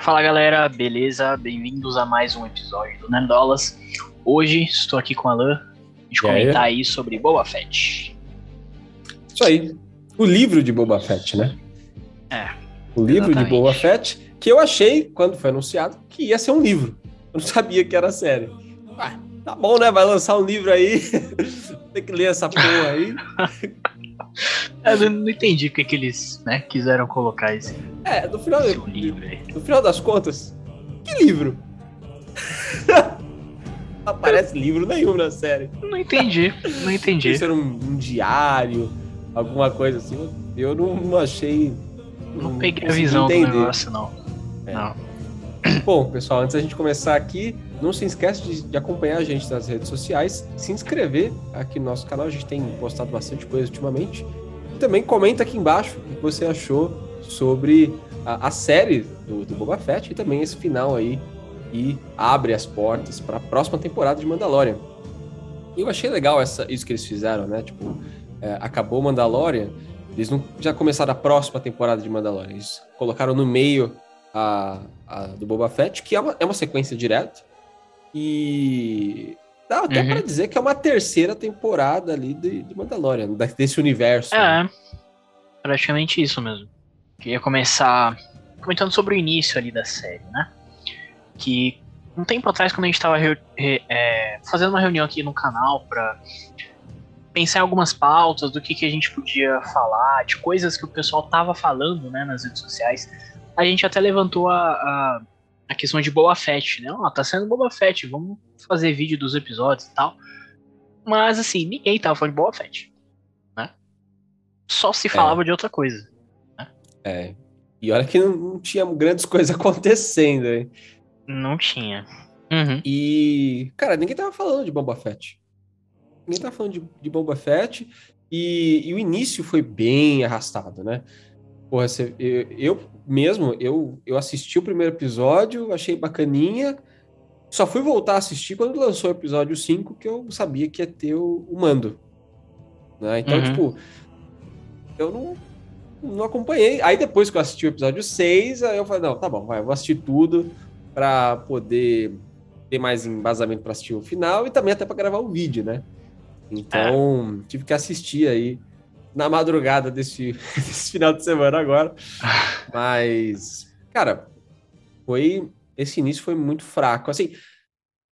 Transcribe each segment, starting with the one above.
Fala galera, beleza? Bem-vindos a mais um episódio do Nerdolas. Hoje estou aqui com a Alan a gente comentar aí? aí sobre Boba Fett. Isso aí. O livro de Boba Fett, né? É. O livro exatamente. de Boba Fett, que eu achei, quando foi anunciado, que ia ser um livro. Eu não sabia que era série. Ah, tá bom, né? Vai lançar um livro aí. Tem que ler essa porra aí. Eu não entendi o que, eles né, quiseram colocar esse. É, no final, esse livro aí. no final das contas, que livro? Não aparece livro nenhum na série. Não entendi, não entendi. Isso era um, um, diário, alguma coisa assim. Eu não, não achei. Não, não peguei a visão entender. do negócio, não. É. Não. Bom, pessoal, antes da gente começar aqui, não se esqueça de, de, acompanhar a gente nas redes sociais, se inscrever aqui no nosso canal, a gente tem postado bastante coisa ultimamente. E também comenta aqui embaixo o que você achou sobre a, a série do, do Boba Fett e também esse final aí e abre as portas para a próxima temporada de Mandalorian. E eu achei legal essa, isso que eles fizeram, né? Tipo, é, acabou Mandalorian, eles não já começaram a próxima temporada de Mandalorian, eles colocaram no meio a, a do Boba Fett, que é uma, é uma sequência direta, e dá até uhum. para dizer que é uma terceira temporada ali de, de Mandalorian, desse universo. É, né? praticamente isso mesmo. Queria começar comentando sobre o início ali da série, né? Que um tempo atrás, quando a gente estava é, fazendo uma reunião aqui no canal para pensar em algumas pautas do que, que a gente podia falar, de coisas que o pessoal tava falando né, nas redes sociais, a gente até levantou a, a a questão de Boba Fett, né? Ó, oh, tá sendo Boba Fett, vamos fazer vídeo dos episódios e tal. Mas assim, ninguém tava falando de Boba Fett, né? Só se falava é. de outra coisa. Né? É. E olha que não, não tinha grandes coisas acontecendo, hein? Não tinha. Uhum. E, cara, ninguém tava falando de Boba Fett. Ninguém tava falando de, de Boba Fett. E, e o início foi bem arrastado, né? Porra, você, eu, eu, mesmo, eu, eu assisti o primeiro episódio, achei bacaninha. Só fui voltar a assistir quando lançou o episódio 5, que eu sabia que ia ter o, o mando. Né? Então, uhum. tipo, eu não, não acompanhei. Aí depois que eu assisti o episódio 6, aí eu falei, não, tá bom, vai, eu vou assistir tudo para poder ter mais embasamento para assistir o final e também até para gravar o vídeo, né? Então, é. tive que assistir aí na madrugada desse, desse final de semana agora. Mas, cara, foi. Esse início foi muito fraco. Assim,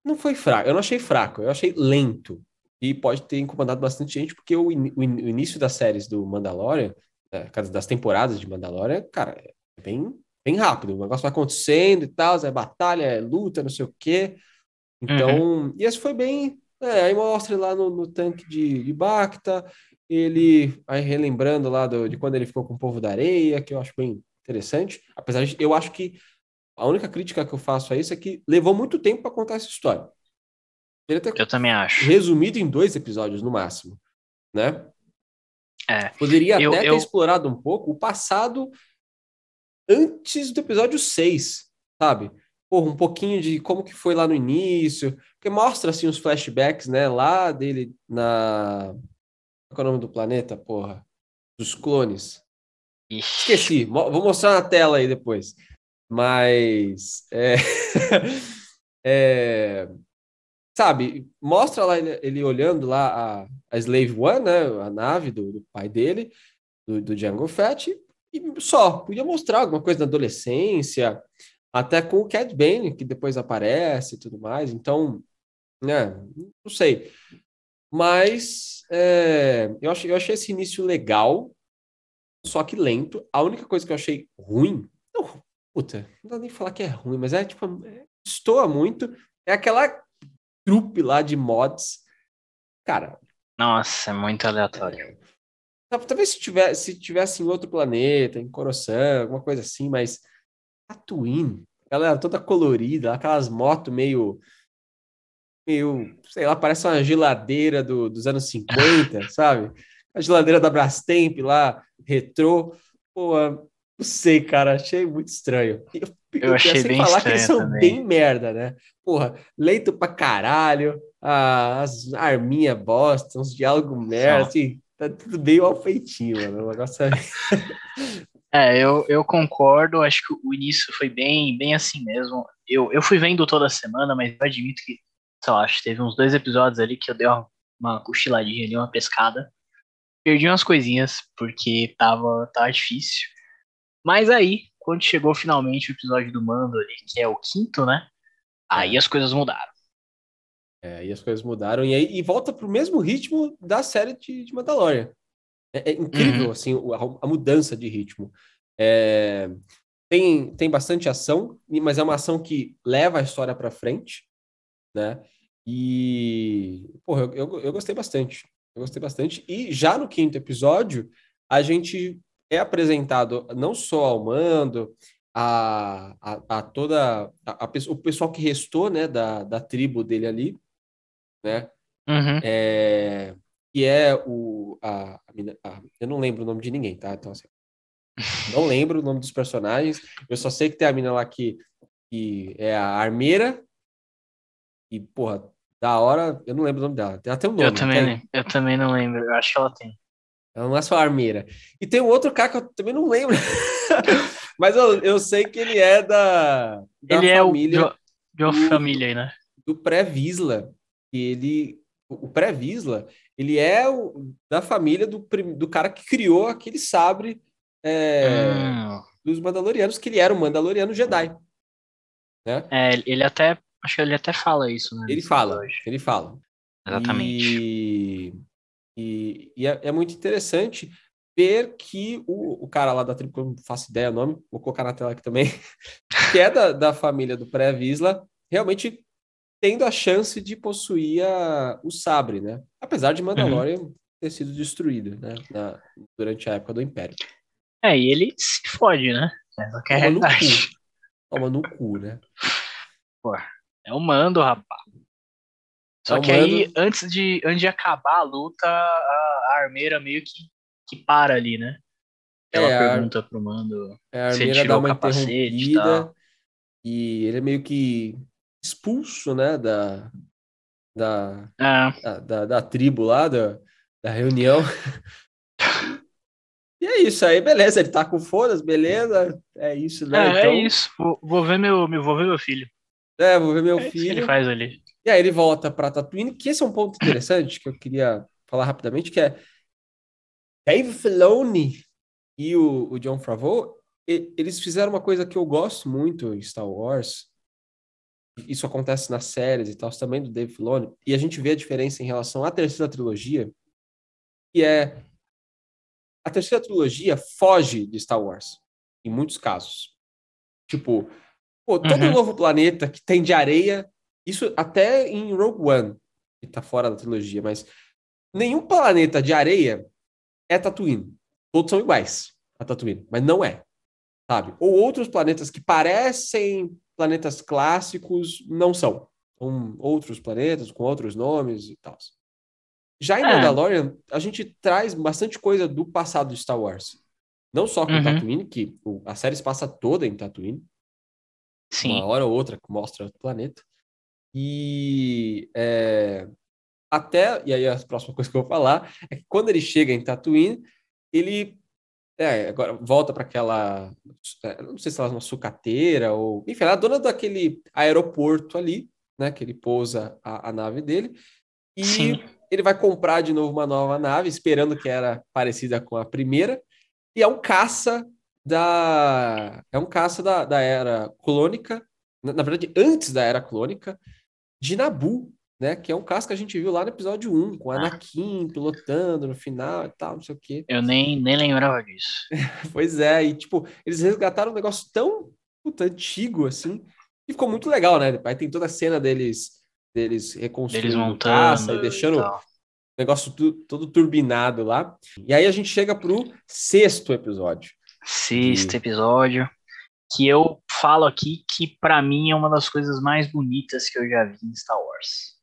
não foi fraco, eu não achei fraco, eu achei lento. E pode ter incomodado bastante gente, porque o, in, o, início das séries do Mandalorian, né, das temporadas de Mandalorian, cara, é bem, bem rápido. O negócio vai acontecendo e tal, é batalha, é luta, não sei o quê. Então, uhum. e esse foi bem. É, aí mostra lá no, no tanque de, de Bacta, ele, aí relembrando lá do, de quando ele ficou com o povo da areia, que eu acho bem interessante. Apesar de eu acho que a única crítica que eu faço a isso é que levou muito tempo para contar essa história. eu também acho. Resumido em dois episódios no máximo, né? É, Poderia eu, até eu... ter explorado um pouco o passado antes do episódio 6, sabe? Porra, um pouquinho de como que foi lá no início, porque mostra assim os flashbacks, né, lá dele na qual é o nome do planeta, porra? Dos clones. Esqueci. Vou mostrar na tela aí depois. Mas. É... é... Sabe, mostra lá ele, ele, olhando lá a, a Slave One, né? A nave do, do pai dele, do, do Django Fett, e só. Podia mostrar alguma coisa na adolescência, até com o Cad Bane, que depois aparece e tudo mais. Então, né? Não sei. Mas é, eu, achei, eu achei esse início legal, só que lento. A única coisa que eu achei ruim, não, puta, não dá nem falar que é ruim, mas é tipo, é, estoa muito, é aquela trupe lá de mods. Cara. Nossa, é muito aleatório. Talvez se tivesse, se tivesse em outro planeta, em Coruscant, alguma coisa assim, mas Tatooine, ela toda colorida, aquelas motos meio meio, sei lá, parece uma geladeira do, dos anos 50, sabe? A geladeira da Brastemp lá, retrô. Pô, não sei, cara, achei muito estranho. Eu, eu, eu achei bem falar que eles são também. bem merda, né? Porra, leito pra caralho, as arminha bosta, uns diálogos merda, assim, tá tudo bem mal feitinho, mano. O negócio é... É, eu, eu concordo, acho que o início foi bem, bem assim mesmo. Eu, eu fui vendo toda semana, mas eu admito que, sei lá, acho que teve uns dois episódios ali que eu dei uma, uma cochiladinha ali, uma pescada. Perdi umas coisinhas, porque tava, tava difícil. Mas aí, quando chegou finalmente o episódio do Mando ali, que é o quinto, né? Aí as coisas mudaram. É, aí as coisas mudaram e aí e volta pro mesmo ritmo da série de, de Mandalorian. É, é incrível, uhum. assim, a, a, mudança de ritmo. É, tem, tem bastante ação, mas é uma ação que leva a história para frente, né? E, porra, eu, eu, eu, gostei bastante. Eu gostei bastante. E já no quinto episódio, a gente é apresentado não só ao mando, a, a, a toda a, a, o pessoal que restou, né, da, da tribo dele ali, né? Uhum. É, que é o. A, a, eu não lembro o nome de ninguém, tá? Então, assim, não lembro o nome dos personagens. Eu só sei que tem a mina lá que, que é a armeira. E, porra, da hora, eu não lembro o nome dela. Tem até um nome. Eu também, eu também não lembro. Eu acho que ela tem. Ela não é só armeira. E tem um outro cara que eu também não lembro. Mas eu, eu sei que ele é da, da ele família. É o, de uma família aí, né? Do pré-Visla ele, o pré-Visla, ele é o, da família do, do cara que criou aquele sabre é, ah. dos Mandalorianos, que ele era um Mandaloriano Jedi. Né? É, ele até, acho que ele até fala isso, né? Ele fala, ele fala. Exatamente. E, e, e é, é, muito interessante ver que o, o cara lá da tribo, que eu não faço ideia o nome, vou colocar na tela aqui também, que é da, da família do pré-Visla, realmente tendo a chance de possuir a, o sabre, né? Apesar de Mandalorian uhum. ter sido destruído, né? Na, durante a época do Império. É, e ele se fode, né? Essa que é. Toma no cu, né? Pô, é o mando, rapaz. Só é que mando... aí, antes de, antes de acabar a luta, a, a armeira meio que, que para ali, né? Ela é, pergunta pro mando é, a se ele tirou o capacete e tal. E ele é meio que expulso, né, da, da, é. da, da, da, tribo lá, da, da reunião. e é isso aí, beleza, ele tá com fodas, beleza, é isso, né? É, é então... é isso, vou, vou, ver meu, vou ver meu filho. É, vou ver meu é filho. Que ele faz ali. E aí ele volta para Tatooine, que esse é um ponto interessante que eu queria falar rapidamente, que é Dave Filoni e o, o John Favreau, eles fizeram uma coisa que eu gosto muito em Star Wars, isso acontece nas séries e tal, também do Dave Filoni, e a gente vê a diferença em relação à terceira trilogia, que é a terceira trilogia foge de Star Wars, em muitos casos. Tipo, pô, todo uhum. novo planeta que tem de areia, isso até em Rogue One, que tá fora da trilogia, mas nenhum planeta de areia é Tatooine. Todos são iguais a Tatooine, mas não é, sabe? Ou outros planetas que parecem planetas clássicos não são. São outros planetas com outros nomes e tal. Já em é. Mandalorian, a gente traz bastante coisa do passado de Star Wars. Não só com uhum. Tatooine, que a série se passa toda em Tatooine. Sim. Uma hora ou outra que mostra o planeta. E é, até, e aí a próxima coisa que eu vou falar, é que quando ele chega em Tatooine, ele é, agora volta para aquela. É, não sei se ela é uma sucateira ou. Enfim, ela é dona daquele aeroporto ali, né? Que ele pousa a, a nave dele. E Sim. ele vai comprar de novo uma nova nave, esperando que era parecida com a primeira. E é um caça da. É um caça da, da era clônica. Na, na verdade, antes da era clônica, de Nabu, né? Que é um caso que a gente viu lá no episódio 1, com o ah. Anakin pilotando no final e tal, não sei o quê. Eu nem, nem lembrava disso. pois é, e tipo, eles resgataram um negócio tão puta, antigo assim, e ficou muito legal, né? Aí tem toda a cena deles deles reconstruindo eles montando, caça e deixando o negócio tu, todo turbinado lá. E aí a gente chega pro sexto episódio. Sexto e... episódio que eu falo aqui que para mim é uma das coisas mais bonitas que eu já vi em Star Wars.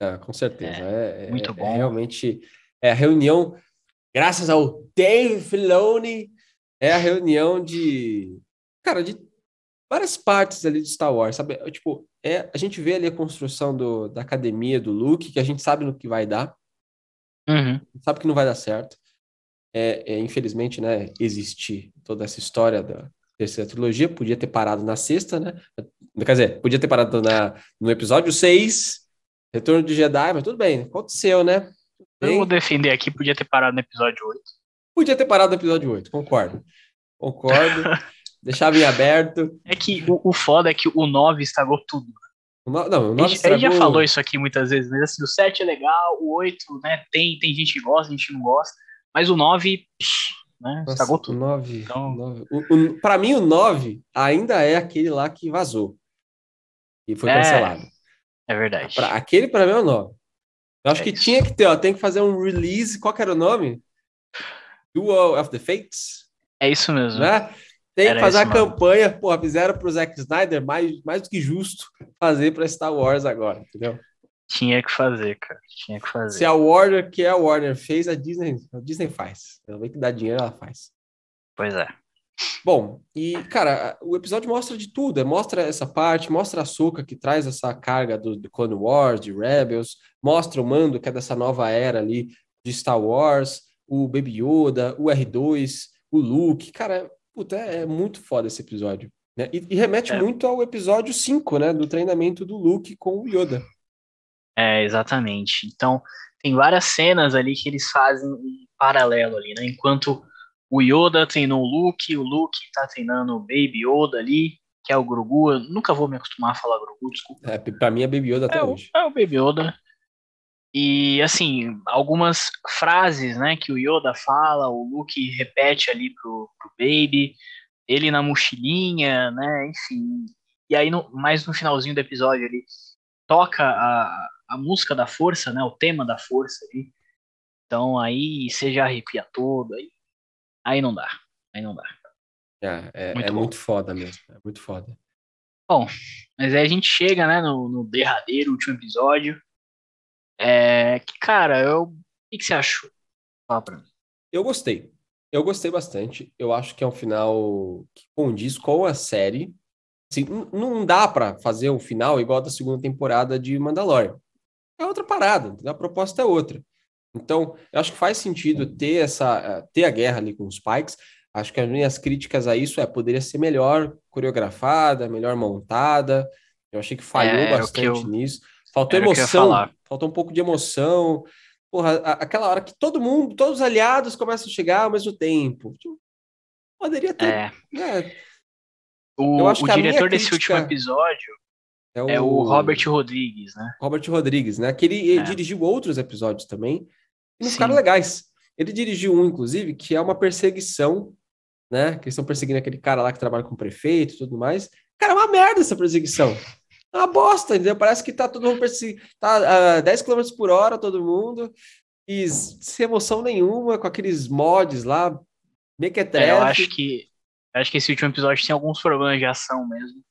É, com certeza. É, é muito é, bom. realmente é a reunião, graças ao Dave Filoni, é a reunião de, cara, de várias partes ali de Star Wars, sabe? Tipo, é, a gente vê ali a construção do, da academia, do Luke, que a gente sabe no que vai dar, uhum. sabe que não vai dar certo. É, é, infelizmente, né, existir toda essa história da terceira trilogia, podia ter parado na sexta, né? Quer dizer, podia ter parado na, no episódio 6, Retorno de Jedi, mas tudo bem, aconteceu, né? Bem, eu vou defender aqui, podia ter parado no episódio 8. Podia ter parado no episódio 8, concordo. Concordo. Deixava em aberto. É que o, o foda é que o 9 estragou tudo. O no, não, o 9 estragou... já falou isso aqui muitas vezes, mas assim, o 7 é legal, o 8, né, tem, tem gente que gosta, gente que não gosta, mas o 9, né, Nossa, estragou tudo. O 9, então... o 9. O, o, pra mim, o 9 ainda é aquele lá que vazou. E foi é, cancelado. É verdade. Pra, aquele pra mim é o 9. Eu acho é que isso. tinha que ter, ó, tem que fazer um release, qual que era o nome? Duel of the Fates? É isso mesmo. Né? Tem Era que fazer a campanha, porra, fizeram pro Zack Snyder, mais, mais do que justo fazer para Star Wars agora, entendeu? Tinha que fazer, cara. Tinha que fazer. Se a Warner, que é a Warner, fez, a Disney, a Disney faz. Ela vê que dá dinheiro, ela faz. Pois é. Bom, e, cara, o episódio mostra de tudo. Mostra essa parte, mostra a Soka que traz essa carga do, do Clone Wars, de Rebels, mostra o Mando, que é dessa nova era ali de Star Wars, o Baby Yoda, o R2, o Luke. Cara, Puta, é, é muito foda esse episódio. Né? E, e remete é. muito ao episódio 5, né? Do treinamento do Luke com o Yoda. É, exatamente. Então, tem várias cenas ali que eles fazem em paralelo ali, né? Enquanto o Yoda treinou o Luke, o Luke tá treinando o Baby Yoda ali, que é o Grogu. Eu nunca vou me acostumar a falar Grogu, desculpa. É, pra mim é Baby Yoda até é hoje. O, é o Baby Yoda. E, assim, algumas frases, né, que o Yoda fala, o Luke repete ali pro, pro Baby, ele na mochilinha, né, enfim. E aí, no, mais no finalzinho do episódio, ele toca a, a música da força, né, o tema da força ali. Então, aí você já arrepia todo, aí, aí não dá, aí não dá. É, é, muito, é muito foda mesmo, é muito foda. Bom, mas aí a gente chega, né, no, no derradeiro, último episódio, é, que, cara, eu, o que, que você achou? Fala pra mim. Eu gostei. Eu gostei bastante. Eu acho que é um final que condiz com a série. Assim, não dá para fazer um final igual da segunda temporada de Mandalorian. É outra parada, a proposta é outra. Então, eu acho que faz sentido ter essa ter a guerra ali com os Pikes. Acho que as minhas críticas a isso é poderia ser melhor coreografada, melhor montada. Eu achei que falhou é, bastante eu, nisso. Faltou emoção, faltou um pouco de emoção. Porra, aquela hora que todo mundo, todos os aliados começam a chegar ao mesmo tempo. Tipo, poderia ter. É. Né? O, o diretor desse último episódio é o, é o, Robert Rodrigues, né? Robert Rodrigues, né? Que ele, é. dirigiu outros episódios também e não ficaram legais. Ele dirigiu um, inclusive, que é uma perseguição, né? Que eles estão perseguindo aquele cara lá que trabalha com o prefeito e tudo mais. Cara, é uma merda essa perseguição. É uma bosta, entendeu? Parece que tá todo mundo tá a 10 km por hora, todo mundo, e sem emoção nenhuma, com aqueles mods lá, mequetrefe. É, eu acho que acho que esse último episódio tem alguns problemas de ação mesmo.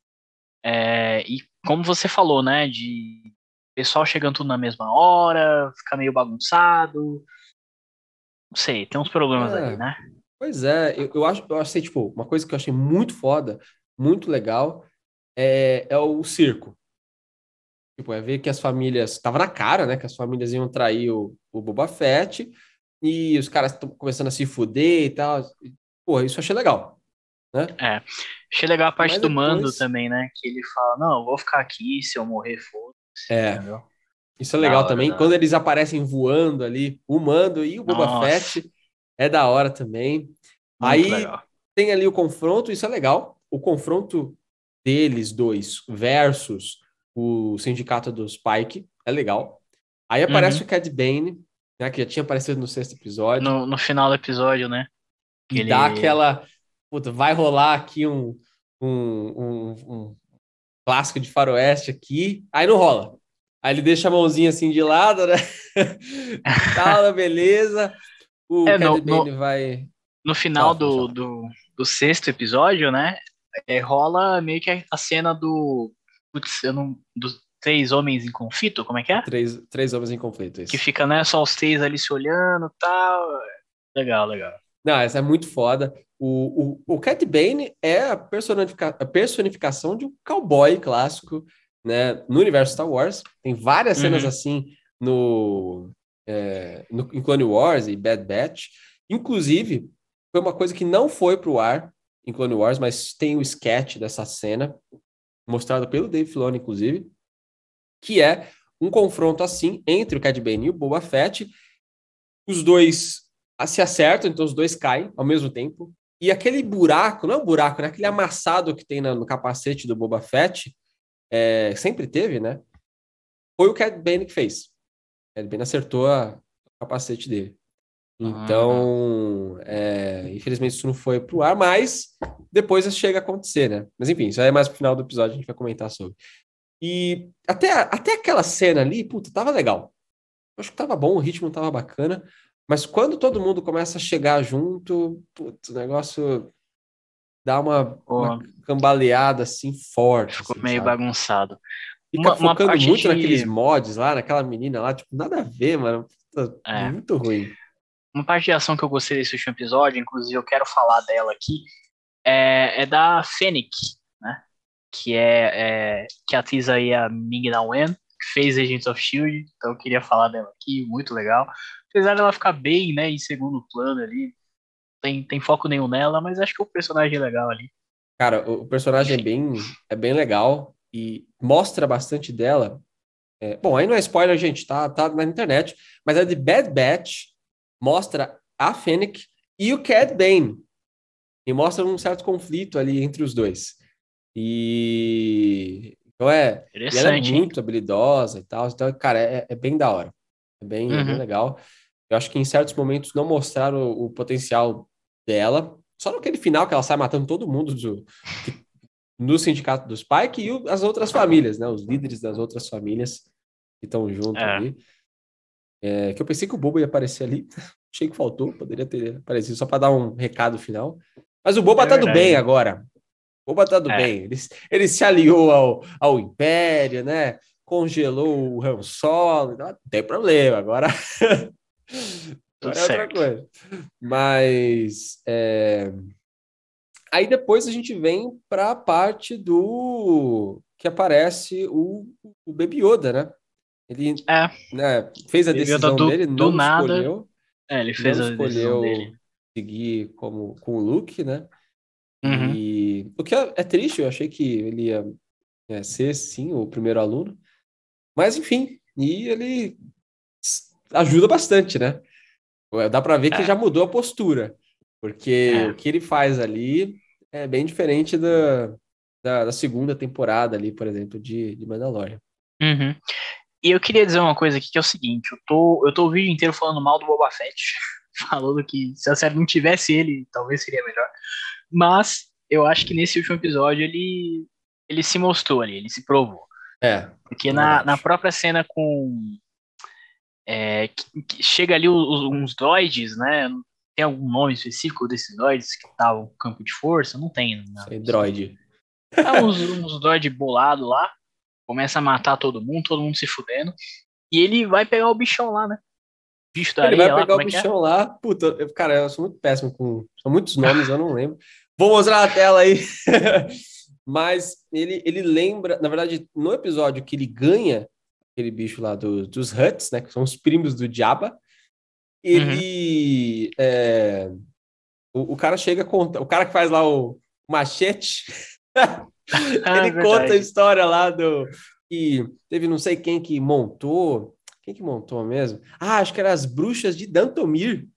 É, e como você falou, né, de pessoal chegando tudo na mesma hora, ficar meio bagunçado. Não sei, tem uns problemas é, ali, né? Pois é, eu, eu acho, eu achei, tipo, uma coisa que eu achei muito foda, muito legal, é, é o circo. Tipo, é ver que as famílias. Tava na cara, né? Que as famílias iam trair o, o Boba Fett e os caras estão começando a se fuder e tal. Pô, isso eu achei legal. Né? É. Achei legal a parte Mas do depois... mando também, né? Que ele fala: não, eu vou ficar aqui, se eu morrer, foda-se. É. Entendeu? Isso é legal hora, também. Quando eles aparecem voando ali, o mando e o Boba Nossa. Fett, é da hora também. Muito Aí legal. tem ali o confronto, isso é legal. O confronto deles dois versus o sindicato dos Pike, é legal. Aí aparece uhum. o Cad Bane, né, que já tinha aparecido no sexto episódio. No, no final do episódio, né? Que e ele... dá aquela. Puta, vai rolar aqui um, um, um, um clássico de faroeste aqui, aí não rola. Aí ele deixa a mãozinha assim de lado, né? Fala, beleza. O é, Bane no, vai. No final do, do, do sexto episódio, né? é, rola meio que a cena do. Putz, eu não, dos três homens em conflito, como é que é? Três, três homens em conflito, isso. Que fica, né, só os três ali se olhando e tal. Legal, legal. Não, essa é muito foda. O, o, o Cat Bane é a, personifica, a personificação de um cowboy clássico, né, no universo Star Wars. Tem várias cenas uhum. assim no, é, no, em Clone Wars e Bad Batch. Inclusive, foi uma coisa que não foi pro ar em Clone Wars, mas tem o sketch dessa cena, mostrado pelo Dave Filoni, inclusive, que é um confronto assim entre o Cad Bane e o Boba Fett. Os dois se acertam, então os dois caem ao mesmo tempo. E aquele buraco, não é um buraco, né? Aquele amassado que tem no capacete do Boba Fett, é, sempre teve, né? Foi o Cad Bane que fez. O Cad Bane acertou a, o capacete dele. Então, é, infelizmente isso não foi pro ar, mas depois isso chega a acontecer, né? Mas enfim, isso aí é mais pro final do episódio, a gente vai comentar sobre. E até, até aquela cena ali, puta, tava legal. Eu acho que tava bom, o ritmo tava bacana, mas quando todo mundo começa a chegar junto, putz, o negócio dá uma, uma cambaleada assim forte. Ficou assim, meio sabe? bagunçado. Fica Uma- uma focando parte muito de- naqueles mods lá, naquela menina lá, tipo, nada a ver, mano. Puta, É. Muito ruim. Uma parte de ação que eu gostei desse último episódio, inclusive eu quero falar dela aqui, é, é da Fennec, né? Que é, é que atiza aí a Ming Na Wen, que fez Agents of S.H.I.E.L.D., então eu queria falar dela aqui, muito legal. Apesar dela ficar bem, né, em segundo plano ali, tem, tem foco nenhum nela, mas acho que o personagem é legal ali. Cara, o, personagem é bem, é bem legal e mostra bastante dela. É, bom, aí não é spoiler, gente, tá, tá na internet, mas a de Bad Batch mostra a Fennec e o Cad Bane. E mostra um certo conflito ali entre os dois. E então é, ela é muito habilidosa e tal. Então, cara, é, é bem da hora. É bem, é bem Uhum. legal. Eu acho que em certos momentos não mostraram o, o potencial dela. Só naquele final que ela sai matando todo mundo do, no sindicato do Spike e o- as outras famílias, né? Os líderes das outras famílias que estão junto É. ali. É, que eu pensei que o Boba ia aparecer ali. Achei que faltou, poderia ter aparecido só para dar um recado final. Mas o Boba É tá do bem agora. O Boba tá do É. bem. Ele, ele se aliou ao, ao Império, né? Congelou o Han Solo. Não tem problema. Agora, agora é outra coisa. Mas é, aí depois a gente vem para a parte do que aparece o, o Baby Yoda, né? Ele É. né, fez a Baby Yoda decisão do- dele, do não nada escolheu, É, ele fez a decisão escolheu dele. seguir como, com o Luke, né? Uhum. E o que é, é triste, eu achei que ele ia é, ser, sim, o primeiro aluno. Mas, enfim, e ele ajuda bastante, né? Dá pra ver que É. já mudou a postura, porque É. o que ele faz ali é bem diferente da, da, da segunda temporada ali, por exemplo, de, de Mandalorian. Uhum. E eu queria dizer uma coisa aqui que é o seguinte: eu tô, eu tô o vídeo inteiro falando mal do Boba Fett, falando que se a série não tivesse ele, talvez seria melhor. Mas eu acho que nesse último episódio ele, ele se mostrou ali, ele se provou. É, Porque na, na própria cena com. é, que- que chega ali os- uns droids, né? Tem algum nome específico desses droids que estavam no campo de força? Não tem. Né? sem droid. É uns, uns droid bolado lá, começa a matar todo mundo, todo mundo se fudendo. E ele vai pegar o bichão lá, né? Bicho da Ele vai areia lá, pegar como o é é? bichão lá. Puta, eu- cara, eu sou muito péssimo com. São muitos nomes, eu não lembro. Vou mostrar na tela aí. Mas ele, ele lembra, na verdade, no episódio que ele ganha aquele bicho lá do- dos Huts, né? Que são os primos do Jabba. Ele. é, o, o cara chega a contar. O cara que faz lá o machete. Ah, ele verdade. conta a história lá do. Que teve não sei quem que montou. Quem que montou mesmo? Ah, acho que eram as bruxas de Dantomir.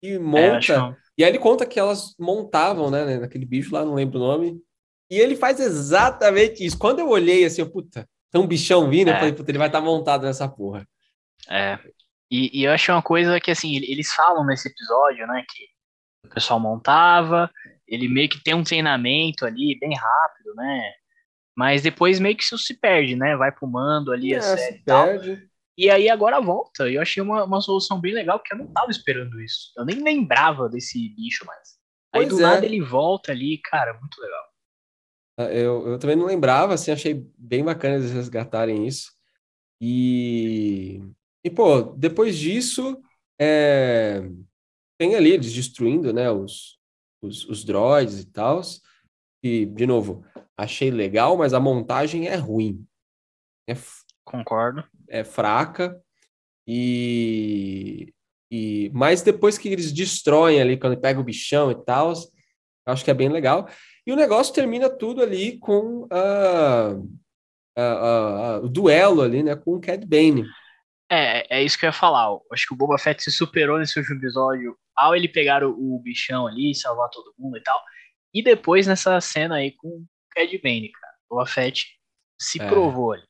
E É, monta. que- E aí ele conta que elas montavam, né, naquele bicho lá, não lembro o nome. E ele faz exatamente isso. Quando eu olhei assim, eu, puta, tem um bichão vindo, eu É. falei, puta, ele vai estar montado nessa porra. É. E, e eu achei uma coisa que, assim, eles falam nesse episódio, né, que o pessoal montava, ele meio que tem um treinamento ali, bem rápido, né, mas depois meio que isso se perde, né, vai pro mando ali, a É, série se e tal. E aí agora volta, e eu achei uma, uma solução bem legal, porque eu não tava esperando isso. Eu nem lembrava desse bicho mais. Aí Pois do é. nada ele volta ali, cara, muito legal. Ah, Eu, eu também não lembrava, assim, achei bem bacana eles resgatarem isso. E, e pô, depois disso, é, tem ali eles destruindo, né, os, os, os droids e tal. E, de novo, achei legal, mas a montagem é ruim. É, f- Concordo. É fraca. E E, mas depois que eles destroem ali, quando pega o bichão e tal, acho que é bem legal. E o negócio termina tudo ali com uh, uh, uh, o duelo ali, né, com o Cad Bane. É, é isso que eu ia falar. Eu acho que o Boba Fett se superou nesse último episódio ao ele pegar o, o bichão ali, salvar todo mundo e tal. E depois nessa cena aí com o Cad Bane, cara. O Boba Fett se é. provou ali.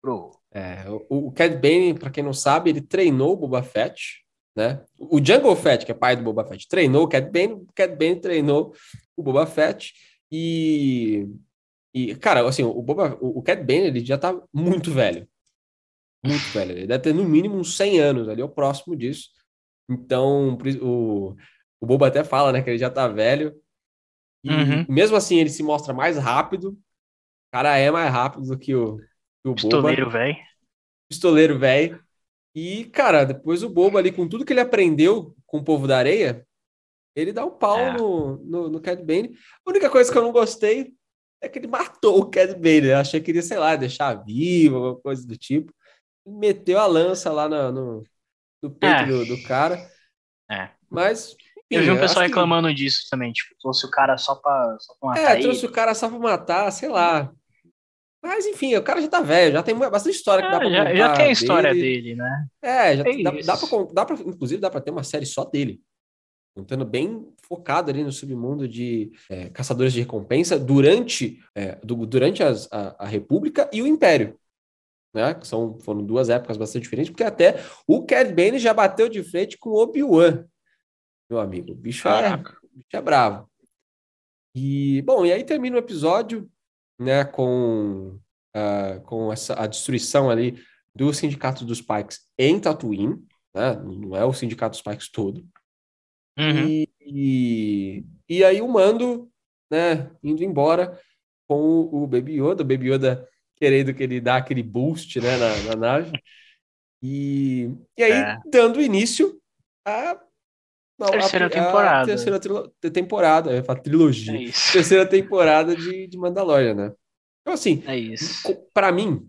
Provou. É, o, o Cad Bane, pra quem não sabe, ele treinou o Boba Fett, né? O Jungle Fett, que é pai do Boba Fett, treinou o Cad Bane, o Cad Bane treinou o Boba Fett e... E, cara, assim, o, Boba, o, o Cad Bane, ele já tá muito velho. Muito velho. Ele deve ter no mínimo uns 100 anos ali, é o próximo disso. Então, o, o Boba até fala, né, que ele já tá velho. E uhum. mesmo assim, ele se mostra mais rápido. O cara é mais rápido do que o, o Pistoleiro velho. Pistoleiro velho. E, cara, depois o Boba ali, com tudo que ele aprendeu com o povo da areia, ele dá um pau é. no, no, no Cad Bane. A única coisa que eu não gostei é que ele matou o Cad Bane. Eu achei que ele, sei lá, deixar vivo, alguma coisa do tipo. Meteu a lança lá no, no, no peito é. do, do, cara. É. Mas. Enfim, eu vi um pessoal reclamando que... disso também. Tipo, trouxe o cara só pra, só pra matar. É, trouxe ele. o cara só pra matar, sei lá. Mas enfim, o cara já tá velho, já tem bastante história que dá pra já, contar. Já tem a história dele, dele né? É, já é dá, dá, pra, dá pra, inclusive dá pra ter uma série só dele. Contando bem focado ali no submundo de é, caçadores de recompensa durante, é, do, durante as, a, a República e o Império né? Que são, foram duas épocas bastante diferentes, porque até o Cad Bane já bateu de frente com o Obi-Wan, meu amigo. O bicho é, o bicho é bravo. E, bom, e aí termina o episódio, né, com, uh, com essa, a destruição ali do Sindicato dos Pikes em Tatooine, né? Não é o Sindicato dos Pikes todo. Uhum. E, e, e, aí o Mando, né, indo embora com o Baby Yoda. O Baby Yoda querendo que ele dá aquele boost né, na, na nave. E, e aí, é. dando início à terceira a, temporada. A terceira temporada, é a trilogia. É terceira temporada de, de Mandalorian, né? Então, assim, é isso. para mim,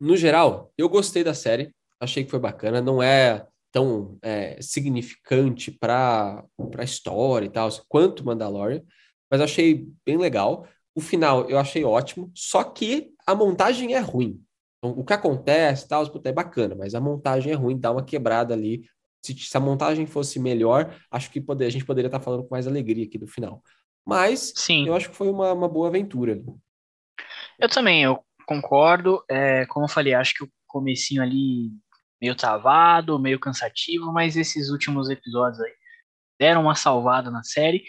no geral, eu gostei da série, achei que foi bacana, não é tão é, significante para a história e tal, quanto Mandalorian, mas achei bem legal. O final eu achei ótimo, só que a montagem é ruim. Então, o que acontece, tal, é bacana, mas a montagem é ruim, dá uma quebrada ali. Se, se a montagem fosse melhor, acho que poder, a gente poderia estar falando com mais alegria aqui do final. Mas Sim. eu acho que foi uma, uma boa aventura. Eu também, eu concordo. É, como eu falei, acho que o comecinho ali meio travado, meio cansativo, mas esses últimos episódios aí deram uma salvada na série.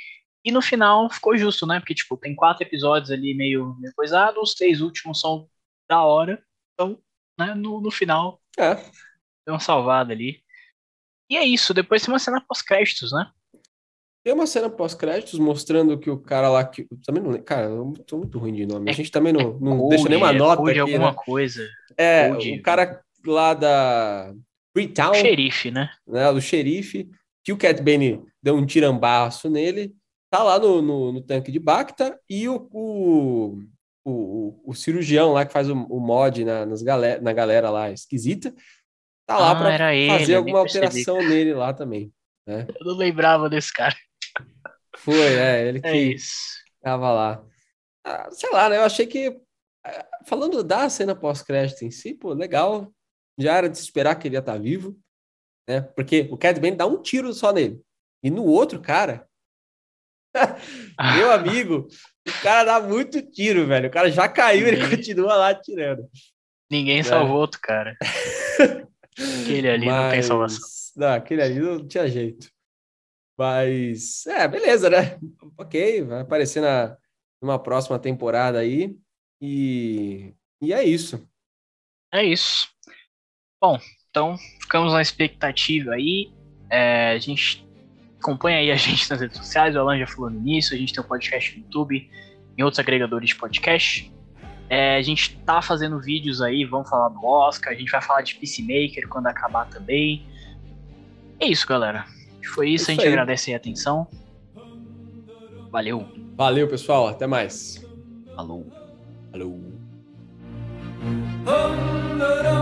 E no final ficou justo, né? Porque, tipo, tem quatro episódios ali meio, meio coisado, os três últimos são da hora. Então, né, no, no final, é. deu uma salvada ali. E é isso, depois tem uma cena pós-créditos, né? Tem uma cena pós-créditos mostrando que o cara lá que. Também não Cara, eu tô muito ruim de nome. É, a gente também não, não code, deixa nenhuma é nota. Code aqui, alguma né? coisa. É, code. o cara lá da. Freetown. O xerife, né? né? Do xerife. Que o Cat Bane deu um tirambaço nele tá lá no, no, no tanque de Bacta e o, o, o, o, cirurgião lá que faz o, o mod na, nas galera, na galera lá esquisita, tá lá ah, para fazer ele, alguma alteração nele lá também. Né? Eu não lembrava desse cara. Foi, é, ele é que isso. tava lá. Ah, sei lá, né? Eu achei que. Ah, falando da cena pós-crédito em si, pô, legal. Já era de esperar que ele ia estar tá vivo, né? Porque o Cad Bane dá um tiro só nele. E no outro cara, Meu amigo, o cara dá muito tiro, velho. O cara já caiu, ele continua lá tirando. Ninguém é. salvou outro cara. aquele ali Mas... não tem salvação. Não, aquele ali não tinha jeito. Mas, é, beleza, né? Ok, vai aparecer na, numa próxima temporada aí. E, e é isso. É isso. Bom, então ficamos na expectativa aí. É, a gente acompanha aí a gente nas redes sociais, o Alan já falou no início, a gente tem um podcast no YouTube, em outros agregadores de podcast. É, a gente tá fazendo vídeos aí, vamos falar do Oscar, a gente vai falar de Peacemaker quando acabar também. É isso, galera. Foi isso, isso a gente aí. agradece a atenção. Valeu. Valeu, pessoal. Até mais. Falou. Falou. Oh,